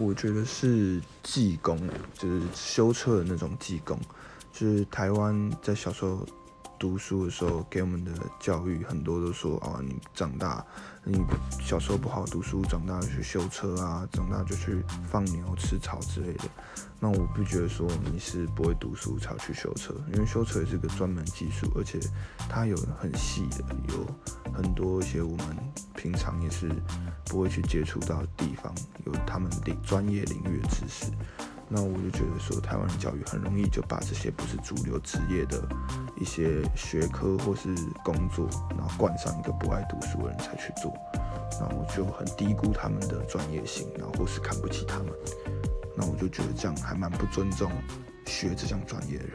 我觉得是技工，就是修车的那种技工，就是台湾在小时候读书的时候给我们的教育，很多都说啊，你长大，你小时候不好读书，长大去修车啊，长大就去放牛吃草之类的。那我不觉得说你是不会读书才去修车，因为修车也是个专门技术，而且它有很细的，有很多一些我们平常也是不会去接触到的地方，有他们领专业领域的知识。那我就觉得说，台湾的教育很容易就把这些不是主流职业的一些学科或是工作，然后冠上一个不爱读书的人才去做，那我就很低估他们的专业性，然后或是看不起他们。那我就觉得这样还蛮不尊重学这项专业的人。